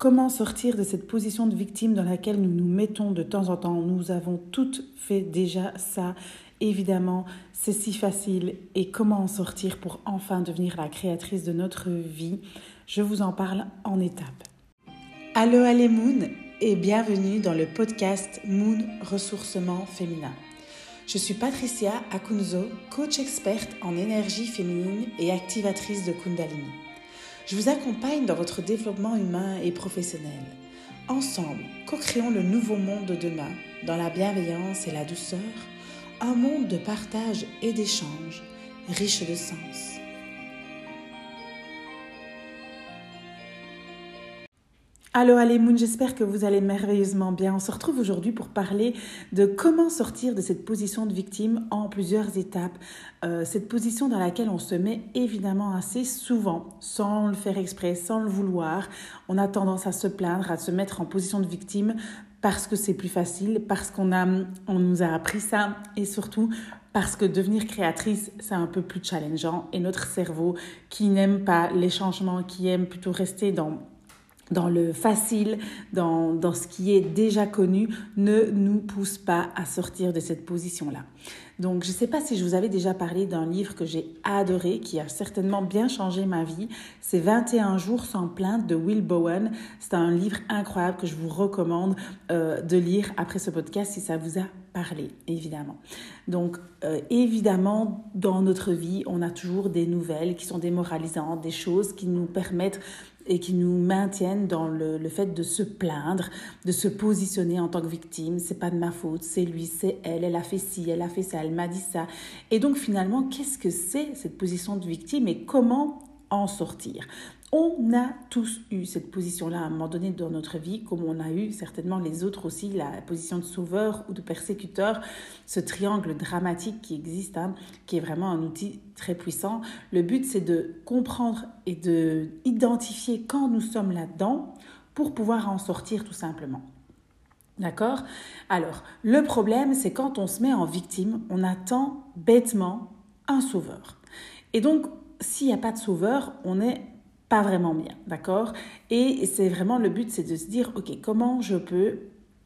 Comment sortir de cette position de victime dans laquelle nous nous mettons de temps en temps? Nous avons toutes fait déjà ça. Évidemment, c'est si facile. Et comment en sortir pour enfin devenir la créatrice de notre vie? Je vous en parle en étapes. Allô, allez Moon et bienvenue dans le podcast Moon Ressourcement Féminin. Je suis Patricia Akunzo, coach experte en énergie féminine et activatrice de Kundalini. Je vous accompagne dans votre développement humain et professionnel. Ensemble, co-créons le nouveau monde de demain, dans la bienveillance et la douceur, un monde de partage et d'échange, riche de sens. Allô Moon, j'espère que vous allez merveilleusement bien. On se retrouve aujourd'hui pour parler de comment sortir de cette position de victime en plusieurs étapes. Euh, cette position dans laquelle on se met évidemment assez souvent, sans le faire exprès, sans le vouloir. On a tendance à se plaindre, à se mettre en position de victime parce que c'est plus facile, parce qu'on a, on nous a appris ça et surtout parce que devenir créatrice, c'est un peu plus challengeant et notre cerveau qui n'aime pas les changements, qui aime plutôt rester dans dans le facile, dans, dans, ce qui est déjà connu, ne nous pousse pas à sortir de cette position-là. Donc, je ne sais pas si je vous avais déjà parlé d'un livre que j'ai adoré, qui a certainement bien changé ma vie. C'est 21 jours sans plainte de Will Bowen. C'est un livre incroyable que je vous recommande euh, de lire après ce podcast si ça vous a parlé, évidemment. Donc, euh, évidemment, dans notre vie, on a toujours des nouvelles qui sont démoralisantes, des choses qui nous permettent et qui nous maintiennent dans le, le, fait de se plaindre, de se positionner en tant que victime. C'est pas de ma faute, c'est lui, c'est elle, elle a fait ci, elle a fait ça, elle m'a dit ça. Et donc finalement, qu'est-ce que c'est cette position de victime et comment en sortir on a tous eu cette position-là à un moment donné dans notre vie, comme on a eu certainement les autres aussi, la position de sauveur ou de persécuteur, ce triangle dramatique qui existe, hein, qui est vraiment un outil très puissant. Le but, c'est de comprendre et de identifier quand nous sommes là-dedans pour pouvoir en sortir tout simplement. D'accord? Alors, le problème, c'est quand on se met en victime, on attend bêtement un sauveur. Et donc, s'il n'y a pas de sauveur, on n'est pas vraiment bien, d'accord? Et c'est vraiment le but, c'est de se dire, ok, comment je peux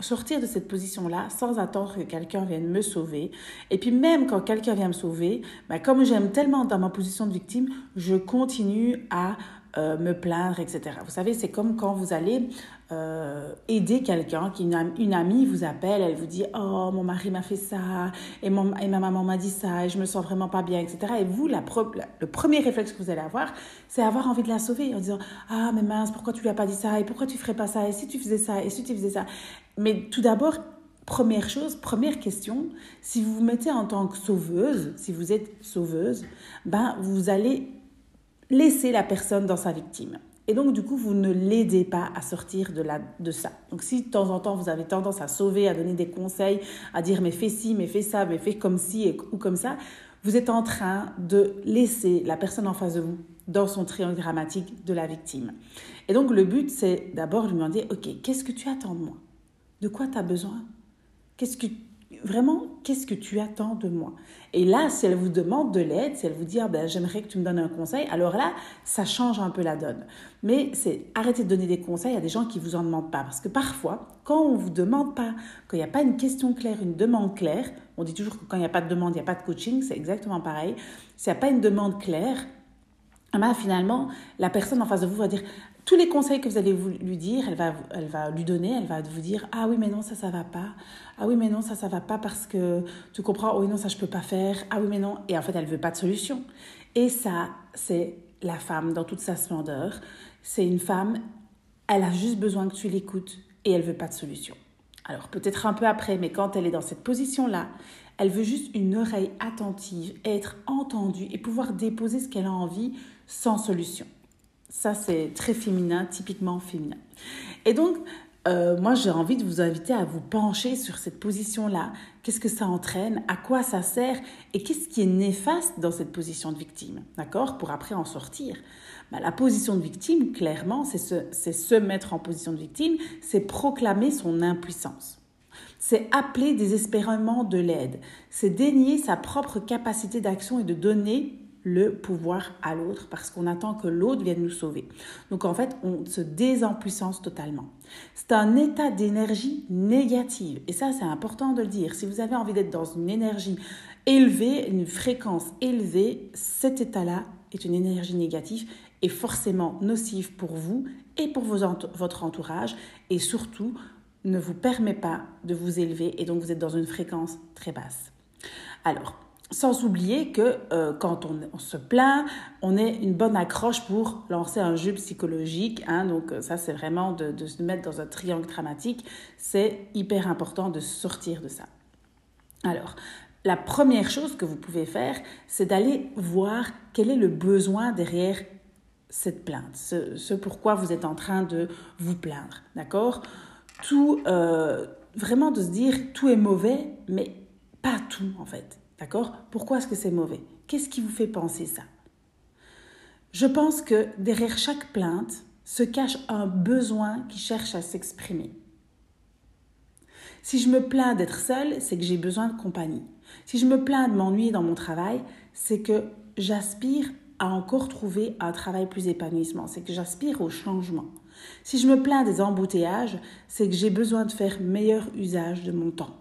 sortir de cette position-là sans attendre que quelqu'un vienne me sauver? Et puis même quand quelqu'un vient me sauver, bah, comme j'aime tellement dans ma position de victime, je continue à euh, me plaindre, etc. Vous savez, c'est comme quand vous allez euh, aider quelqu'un, qui une, amie vous appelle, elle vous dit oh mon mari m'a fait ça et, ma maman m'a dit ça et je me sens vraiment pas bien, etc. Et vous, le premier réflexe que vous allez avoir, c'est avoir envie de la sauver en disant ah mais mince pourquoi tu lui as pas dit ça et pourquoi tu ferais pas ça et si tu faisais ça et si tu faisais ça. Mais tout d'abord Première chose, première question, si vous vous mettez en tant que sauveuse, si vous êtes sauveuse, ben vous allez laisser la personne dans sa victime. Et donc, du coup, vous ne l'aidez pas à sortir de, la, de ça. Donc, si de temps en temps, vous avez tendance à sauver, à donner des conseils, à dire mais fais ci, mais fais ça, mais fais comme ci ou comme ça, vous êtes en train de laisser la personne en face de vous dans son triangle dramatique de la victime. Et donc, le but, c'est d'abord lui demander, OK, qu'est-ce que tu attends de moi? De quoi tu as besoin? Qu'est-ce que vraiment, qu'est-ce que tu attends de moi? Et là, si elle vous demande de l'aide, si elle vous dit, ah ben, j'aimerais que tu me donnes un conseil, alors là, ça change un peu la donne. Mais c'est arrêtez de donner des conseils à des gens qui ne vous en demandent pas. Parce que parfois, quand on ne vous demande pas, quand il n'y a pas une question claire, une demande claire, on dit toujours que quand il n'y a pas de demande, il n'y a pas de coaching, c'est exactement pareil. S'il n'y a pas une demande claire, ah ben, finalement, la personne en face de vous va dire tous les conseils que vous allez lui dire, elle va, elle va lui donner, elle va vous dire ah oui mais non ça ça va pas, ah oui mais non ça ça va pas parce que tu comprends, oh oui non ça je peux pas faire, ah oui mais non et en fait elle veut pas de solution. Et ça c'est la femme dans toute sa splendeur, c'est une femme, elle a juste besoin que tu l'écoutes et elle veut pas de solution. Alors peut-être un peu après, mais quand elle est dans cette position-là, elle veut juste une oreille attentive, être entendue et pouvoir déposer ce qu'elle a envie sans solution. Ça, c'est très féminin, typiquement féminin. Et donc, euh, moi, j'ai envie de vous inviter à vous pencher sur cette position-là. Qu'est-ce que ça entraîne? À quoi ça sert? Et qu'est-ce qui est néfaste dans cette position de victime? D'accord? Pour après en sortir. Bah, la position de victime, clairement, c'est se, se mettre en position de victime, c'est proclamer son impuissance. C'est appeler désespérément de l'aide. C'est dénier sa propre capacité d'action et de donner le pouvoir à l'autre parce qu'on attend que l'autre vienne nous sauver. Donc en fait, on se désempuissance totalement. C'est un état d'énergie négative. Et ça, c'est important de le dire. Si vous avez envie d'être dans une énergie élevée, une fréquence élevée, cet état-là est une énergie négative et forcément nocive pour vous et pour votre entourage et surtout ne vous permet pas de vous élever et donc vous êtes dans une fréquence très basse. Alors, sans oublier que euh, quand on, se plaint, on est une bonne accroche pour lancer un jeu psychologique. Hein, donc ça, c'est vraiment de, de, se mettre dans un triangle dramatique. C'est hyper important de sortir de ça. Alors, la première chose que vous pouvez faire, c'est d'aller voir quel est le besoin derrière cette plainte, ce, pourquoi vous êtes en train de vous plaindre, d'accord? Tout, euh, vraiment de se dire tout est mauvais, mais pas tout en fait. D'accord? Pourquoi est-ce que c'est mauvais? Qu'est-ce qui vous fait penser ça? Je pense que derrière chaque plainte se cache un besoin qui cherche à s'exprimer. Si je me plains d'être seule, c'est que j'ai besoin de compagnie. Si je me plains de m'ennuyer dans mon travail, c'est que j'aspire à encore trouver un travail plus épanouissement, c'est que j'aspire au changement. Si je me plains des embouteillages, c'est que j'ai besoin de faire meilleur usage de mon temps.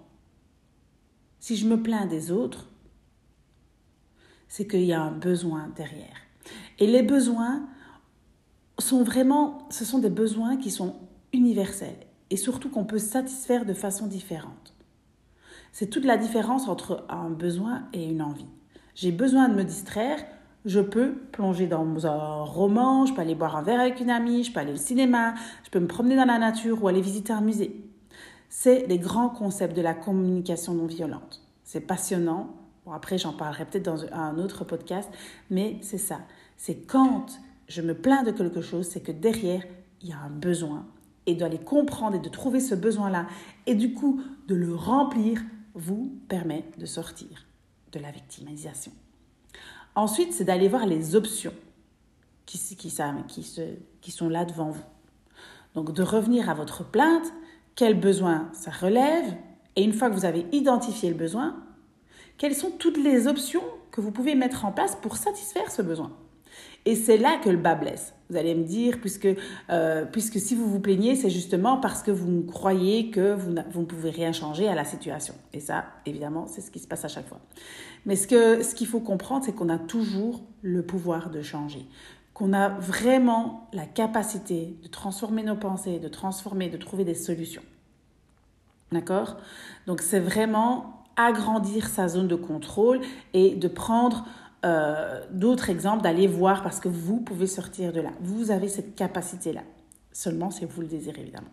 Si je me plains des autres, c'est qu'il y a un besoin derrière. Et les besoins sont vraiment, ce sont des besoins qui sont universels et surtout qu'on peut satisfaire de façon différente. C'est toute la différence entre un besoin et une envie. J'ai besoin de me distraire, je peux plonger dans un roman, je peux aller boire un verre avec une amie, je peux aller au cinéma, je peux me promener dans la nature ou aller visiter un musée. C'est les grands concepts de la communication non violente. C'est passionnant. Bon, après, j'en parlerai peut-être dans un autre podcast, mais c'est ça. C'est quand je me plains de quelque chose, c'est que derrière, il y a un besoin. Et d'aller comprendre et de trouver ce besoin-là, et du coup de le remplir, vous permet de sortir de la victimisation. Ensuite, c'est d'aller voir les options qui, qui, sont là devant vous. Donc de revenir à votre plainte, quel besoin ça relève, et une fois que vous avez identifié le besoin, quelles sont toutes les options que vous pouvez mettre en place pour satisfaire ce besoin? Et c'est là que le bas blesse. Vous allez me dire, puisque, euh, puisque si vous vous plaignez, c'est justement parce que vous croyez que vous, vous, ne pouvez rien changer à la situation. Et ça, évidemment, c'est ce qui se passe à chaque fois. Mais ce ce qu'il faut comprendre, c'est qu'on a toujours le pouvoir de changer. Qu'on a vraiment la capacité de transformer nos pensées, de transformer, de trouver des solutions. D'accord? Donc c'est vraiment agrandir sa zone de contrôle et de prendre euh, d'autres exemples, d'aller voir parce que vous pouvez sortir de là. Vous avez cette capacité-là. Seulement si vous le désirez, évidemment.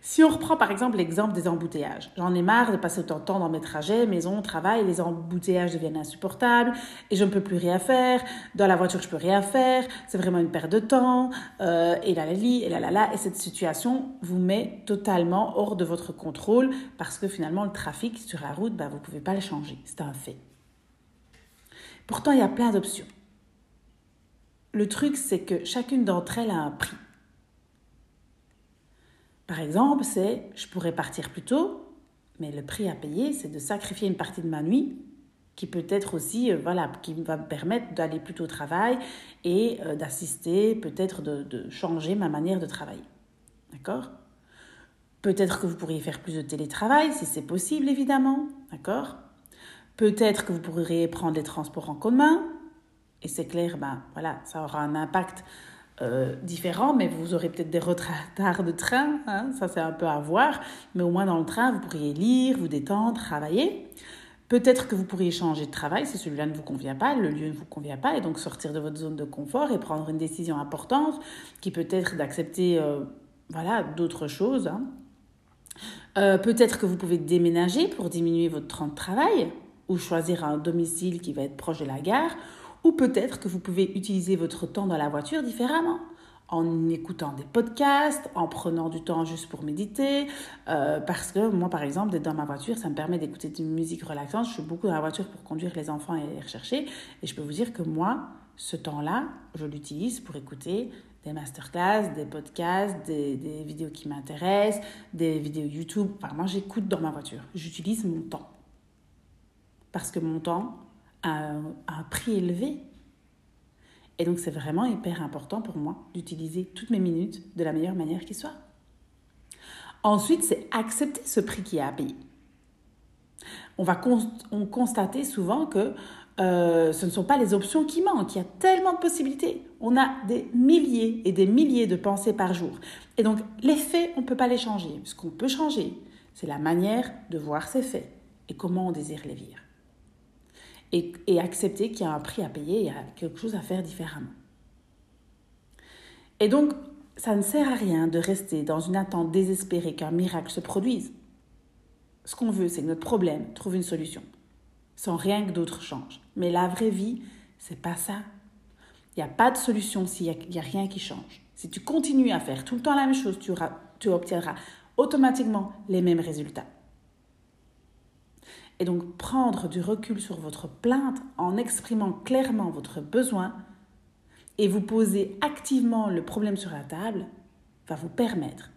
Si on reprend par exemple l'exemple des embouteillages, j'en ai marre de passer autant de temps dans mes trajets, maison, travail, les embouteillages deviennent insupportables et je ne peux plus rien faire. Dans la voiture, je peux rien faire. C'est vraiment une perte de temps. Euh, et là, là, et là, là, là. Et cette situation vous met totalement hors de votre contrôle parce que finalement, le trafic sur la route, bah, vous ne pouvez pas le changer. C'est un fait. Pourtant, il y a plein d'options. Le truc, c'est que chacune d'entre elles a un prix. Par exemple, c'est je pourrais partir plus tôt, mais le prix à payer, c'est de sacrifier une partie de ma nuit qui peut être aussi, euh, voilà, qui va me permettre d'aller plus tôt au travail et euh, d'assister, peut-être de, de, changer ma manière de travailler. D'accord? Peut-être que vous pourriez faire plus de télétravail, si c'est possible, évidemment. D'accord? Peut-être que vous pourriez prendre les transports en commun. Et c'est clair, ben, voilà, ça aura un impact euh, différents, mais vous aurez peut-être des retards de train, hein, ça c'est un peu à voir, mais au moins dans le train, vous pourriez lire, vous détendre, travailler. Peut-être que vous pourriez changer de travail si celui-là ne vous convient pas, le lieu ne vous convient pas, et donc sortir de votre zone de confort et prendre une décision importante qui peut être d'accepter euh, voilà, d'autres choses. Hein. Euh, peut-être que vous pouvez déménager pour diminuer votre temps de travail ou choisir un domicile qui va être proche de la gare ou peut-être que vous pouvez utiliser votre temps dans la voiture différemment en écoutant des podcasts, en prenant du temps juste pour méditer. Euh, parce que moi, par exemple, d'être dans ma voiture, ça me permet d'écouter une musique relaxante. Je suis beaucoup dans la voiture pour conduire les enfants et les rechercher. Et je peux vous dire que moi, ce temps-là, je l'utilise pour écouter des masterclass, des podcasts, des, des vidéos qui m'intéressent, des vidéos YouTube. Enfin, moi, j'écoute dans ma voiture. J'utilise mon temps. Parce que mon temps, un, prix élevé. Et donc c'est vraiment hyper important pour moi d'utiliser toutes mes minutes de la meilleure manière qui soit. Ensuite, c'est accepter ce prix qui est à payer. On va constater souvent que euh, ce ne sont pas les options qui manquent. Il y a tellement de possibilités. On a des milliers et des milliers de pensées par jour. Et donc, les faits, on ne peut pas les changer. Ce qu'on peut changer, c'est la manière de voir ces faits et comment on désire les vivre. Et, accepter qu'il y a un prix à payer, il y a quelque chose à faire différemment. Et donc, ça ne sert à rien de rester dans une attente désespérée qu'un miracle se produise. Ce qu'on veut, c'est que notre problème trouve une solution, sans rien que d'autre change. Mais la vraie vie, c'est pas ça. Il n'y a pas de solution s'il n'y a, rien qui change. Si tu continues à faire tout le temps la même chose, tu obtiendras automatiquement les mêmes résultats. Et donc prendre du recul sur votre plainte en exprimant clairement votre besoin et vous poser activement le problème sur la table va vous permettre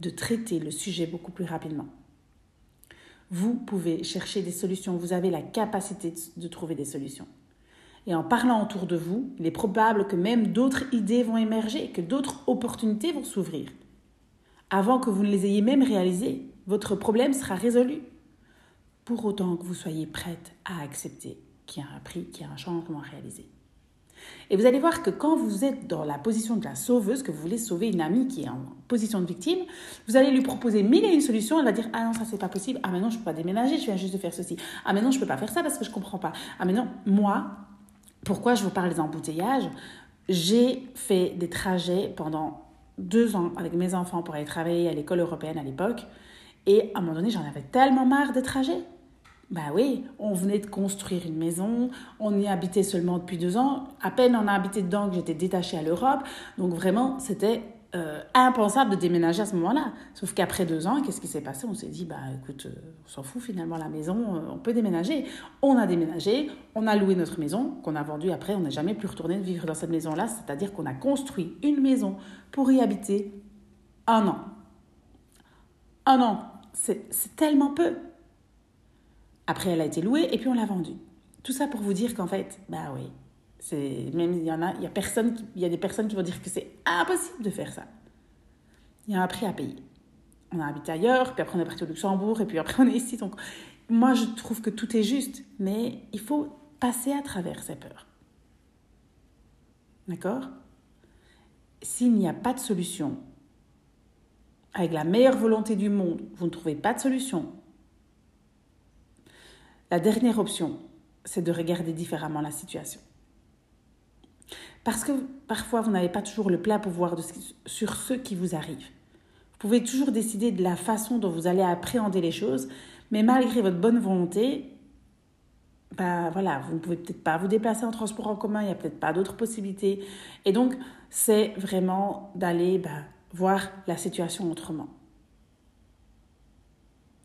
de traiter le sujet beaucoup plus rapidement. Vous pouvez chercher des solutions, vous avez la capacité de trouver des solutions. Et en parlant autour de vous, il est probable que même d'autres idées vont émerger, que d'autres opportunités vont s'ouvrir. Avant que vous ne les ayez même réalisées, votre problème sera résolu. Pour autant que vous soyez prête à accepter qu'il y a un prix, qu'il y a un changement à réaliser. Et vous allez voir que quand vous êtes dans la position de la sauveuse, que vous voulez sauver une amie qui est en position de victime, vous allez lui proposer mille et une solutions. Elle va dire Ah non, ça c'est pas possible. Ah mais non, je peux pas déménager, je viens juste de faire ceci. Ah mais non, je peux pas faire ça parce que je comprends pas. Ah mais non, moi, pourquoi je vous parle des embouteillages? J'ai fait des trajets pendant deux ans avec mes enfants pour aller travailler à l'école européenne à l'époque. Et à un moment donné, j'en avais tellement marre des trajets. Bah oui, on venait de construire une maison, on y habitait seulement depuis deux ans. À peine on a habité dedans que j'étais détachée à l'Europe. Donc vraiment, c'était euh, impensable de déménager à ce moment-là. Sauf qu'après deux ans, qu'est-ce qui s'est passé? On s'est dit, bah écoute, euh, on s'en fout finalement, la maison, euh, on peut déménager. On a déménagé, on a loué notre maison, qu'on a vendue après, on n'a jamais plus retourné vivre dans cette maison-là. C'est-à-dire qu'on a construit une maison pour y habiter un an. Un an, c'est tellement peu. Après, elle a été louée et puis on l'a vendue. Tout ça pour vous dire qu'en fait, bah oui, même il y en a, il y a personne, y a des personnes qui vont dire que c'est impossible de faire ça. Il y a un prix à payer. On a habité ailleurs, puis après on est parti au Luxembourg et puis après on est ici. Donc moi je trouve que tout est juste, mais il faut passer à travers ces peurs. D'accord? S'il n'y a pas de solution, avec la meilleure volonté du monde, vous ne trouvez pas de solution, la dernière option, c'est de regarder différemment la situation. Parce que parfois, vous n'avez pas toujours le plein pouvoir sur ce qui vous arrive. Vous pouvez toujours décider de la façon dont vous allez appréhender les choses, mais malgré votre bonne volonté, ben voilà, vous ne pouvez peut-être pas vous déplacer en transport en commun, il n'y a peut-être pas d'autres possibilités. Et donc, c'est vraiment d'aller ben, voir la situation autrement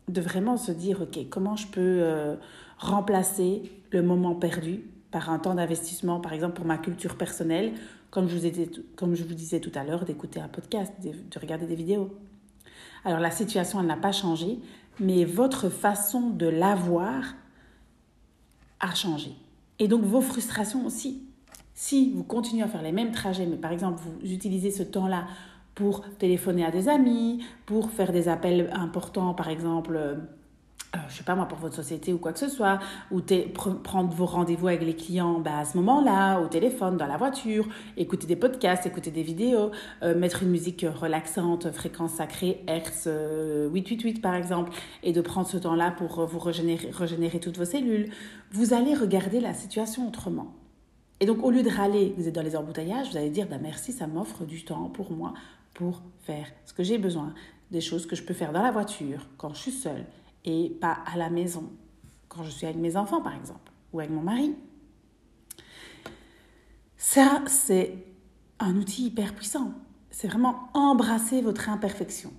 de vraiment se dire, OK, comment je peux euh, remplacer le moment perdu par un temps d'investissement, par exemple pour ma culture personnelle, comme je vous, étais, comme je vous disais tout à l'heure, d'écouter un podcast, de, de regarder des vidéos. Alors la situation, elle n'a pas changé, mais votre façon de l'avoir a changé. Et donc vos frustrations aussi. Si vous continuez à faire les mêmes trajets, mais par exemple vous utilisez ce temps-là pour téléphoner à des amis, pour faire des appels importants, par exemple, euh, je sais pas moi, pour votre société ou quoi que ce soit, ou prendre vos rendez-vous avec les clients bah, à ce moment-là, au téléphone, dans la voiture, écouter des podcasts, écouter des vidéos, euh, mettre une musique relaxante, fréquence sacrée, Hertz 888 euh, par exemple, et de prendre ce temps-là pour vous régénérer, régénérer toutes vos cellules, vous allez regarder la situation autrement. Et donc, au lieu de râler, vous êtes dans les embouteillages, vous allez dire bah, merci, ça m'offre du temps pour moi, pour faire ce que j'ai besoin, des choses que je peux faire dans la voiture quand je suis seule et pas à la maison, quand je suis avec mes enfants par exemple, ou avec mon mari. Ça, c'est un outil hyper puissant. C'est vraiment embrasser votre imperfection.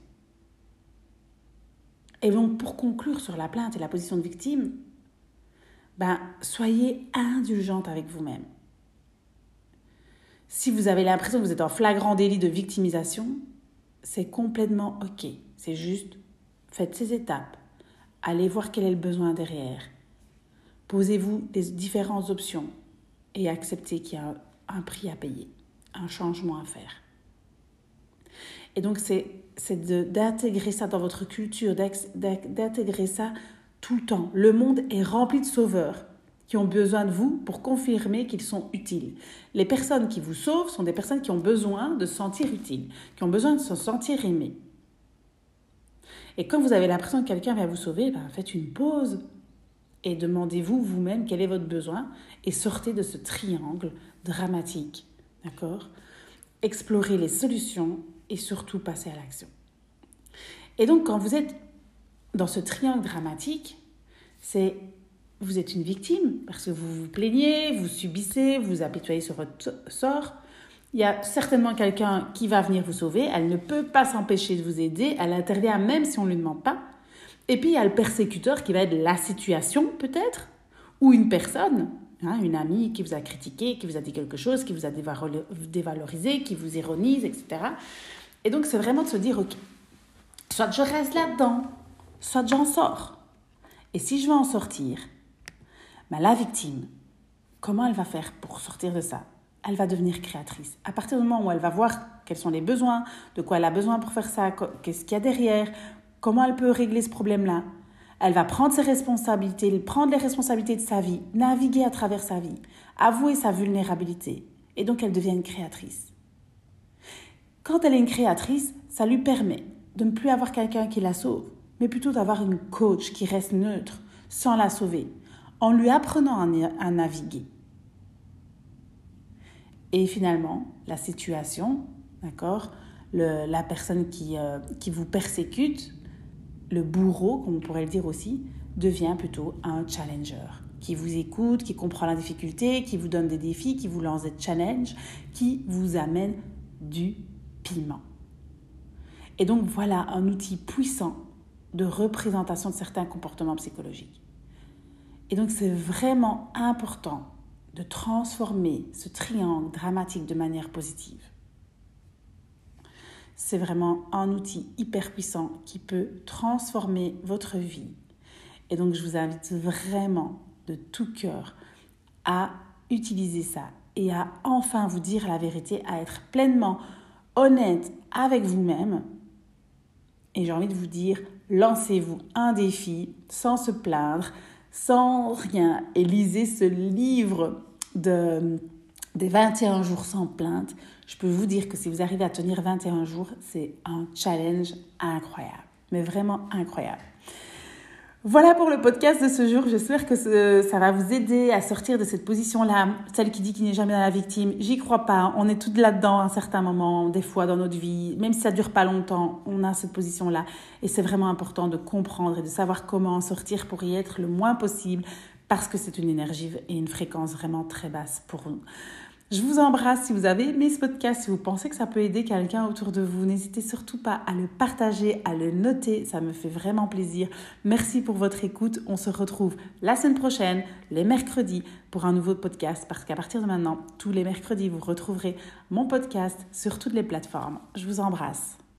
Et donc, pour conclure sur la plainte et la position de victime, ben, soyez indulgente avec vous-même. Si vous avez l'impression que vous êtes en flagrant délit de victimisation, c'est complètement OK. C'est juste, faites ces étapes. Allez voir quel est le besoin derrière. Posez-vous des différentes options et accepter qu'il y a un prix à payer, un changement à faire. Et donc, c'est d'intégrer ça dans votre culture, d'intégrer ça tout le temps. Le monde est rempli de sauveurs qui ont besoin de vous pour confirmer qu'ils sont utiles. Les personnes qui vous sauvent sont des personnes qui ont besoin de se sentir utiles, qui ont besoin de se sentir aimées. Et quand vous avez l'impression que quelqu'un va vous sauver, ben faites une pause et demandez-vous vous-même quel est votre besoin et sortez de ce triangle dramatique. D'accord? Explorez les solutions et surtout passez à l'action. Et donc quand vous êtes dans ce triangle dramatique, c'est vous êtes une victime parce que vous vous plaignez, vous subissez, vous apitoyez sur votre sort. Il y a certainement quelqu'un qui va venir vous sauver. Elle ne peut pas s'empêcher de vous aider. Elle intervient même si on ne lui demande pas. Et puis il y a le persécuteur qui va être la situation peut-être, ou une personne, hein, une amie qui vous a critiqué, qui vous a dit quelque chose, qui vous a dévalorisé, qui vous ironise, etc. Et donc c'est vraiment de se dire, ok, soit je reste là-dedans, soit j'en sors. Et si je veux en sortir, ben, la victime, comment elle va faire pour sortir de ça? Elle va devenir créatrice. À partir du moment où elle va voir quels sont les besoins, de quoi elle a besoin pour faire ça, qu'est-ce qu'il y a derrière, comment elle peut régler ce problème-là, elle va prendre ses responsabilités, prendre les responsabilités de sa vie, naviguer à travers sa vie, avouer sa vulnérabilité. Et donc elle devient une créatrice. Quand elle est une créatrice, ça lui permet de ne plus avoir quelqu'un qui la sauve, mais plutôt d'avoir une coach qui reste neutre, sans la sauver, en lui apprenant à, naviguer. Et finalement, la situation, d'accord, la personne qui, euh, qui vous persécute, le bourreau, comme on pourrait le dire aussi, devient plutôt un challenger qui vous écoute, qui comprend la difficulté, qui vous donne des défis, qui vous lance des challenges, qui vous amène du piment. Et donc voilà un outil puissant de représentation de certains comportements psychologiques. Et donc c'est vraiment important de transformer ce triangle dramatique de manière positive. C'est vraiment un outil hyper puissant qui peut transformer votre vie. Et donc je vous invite vraiment de tout cœur à utiliser ça et à enfin vous dire la vérité, à être pleinement honnête avec vous-même. Et j'ai envie de vous dire, lancez-vous un défi sans se plaindre, sans rien et lisez ce livre de, des 21 jours sans plainte. Je peux vous dire que si vous arrivez à tenir 21 jours, c'est un challenge incroyable, mais vraiment incroyable. Voilà pour le podcast de ce jour. J'espère que ça va vous aider à sortir de cette position-là, celle qui dit qu'il n'est jamais dans la victime. J'y crois pas. On est toutes là-dedans à un certain moment, des fois dans notre vie. Même si ça dure pas longtemps, on a cette position-là. Et c'est vraiment important de comprendre et de savoir comment en sortir pour y être le moins possible parce que c'est une énergie et une fréquence vraiment très basse pour nous. Je vous embrasse si vous avez aimé ce podcast, si vous pensez que ça peut aider quelqu'un autour de vous. N'hésitez surtout pas à le partager, à le noter, ça me fait vraiment plaisir. Merci pour votre écoute. On se retrouve la semaine prochaine, les mercredis, pour un nouveau podcast, parce qu'à partir de maintenant, tous les mercredis, vous retrouverez mon podcast sur toutes les plateformes. Je vous embrasse.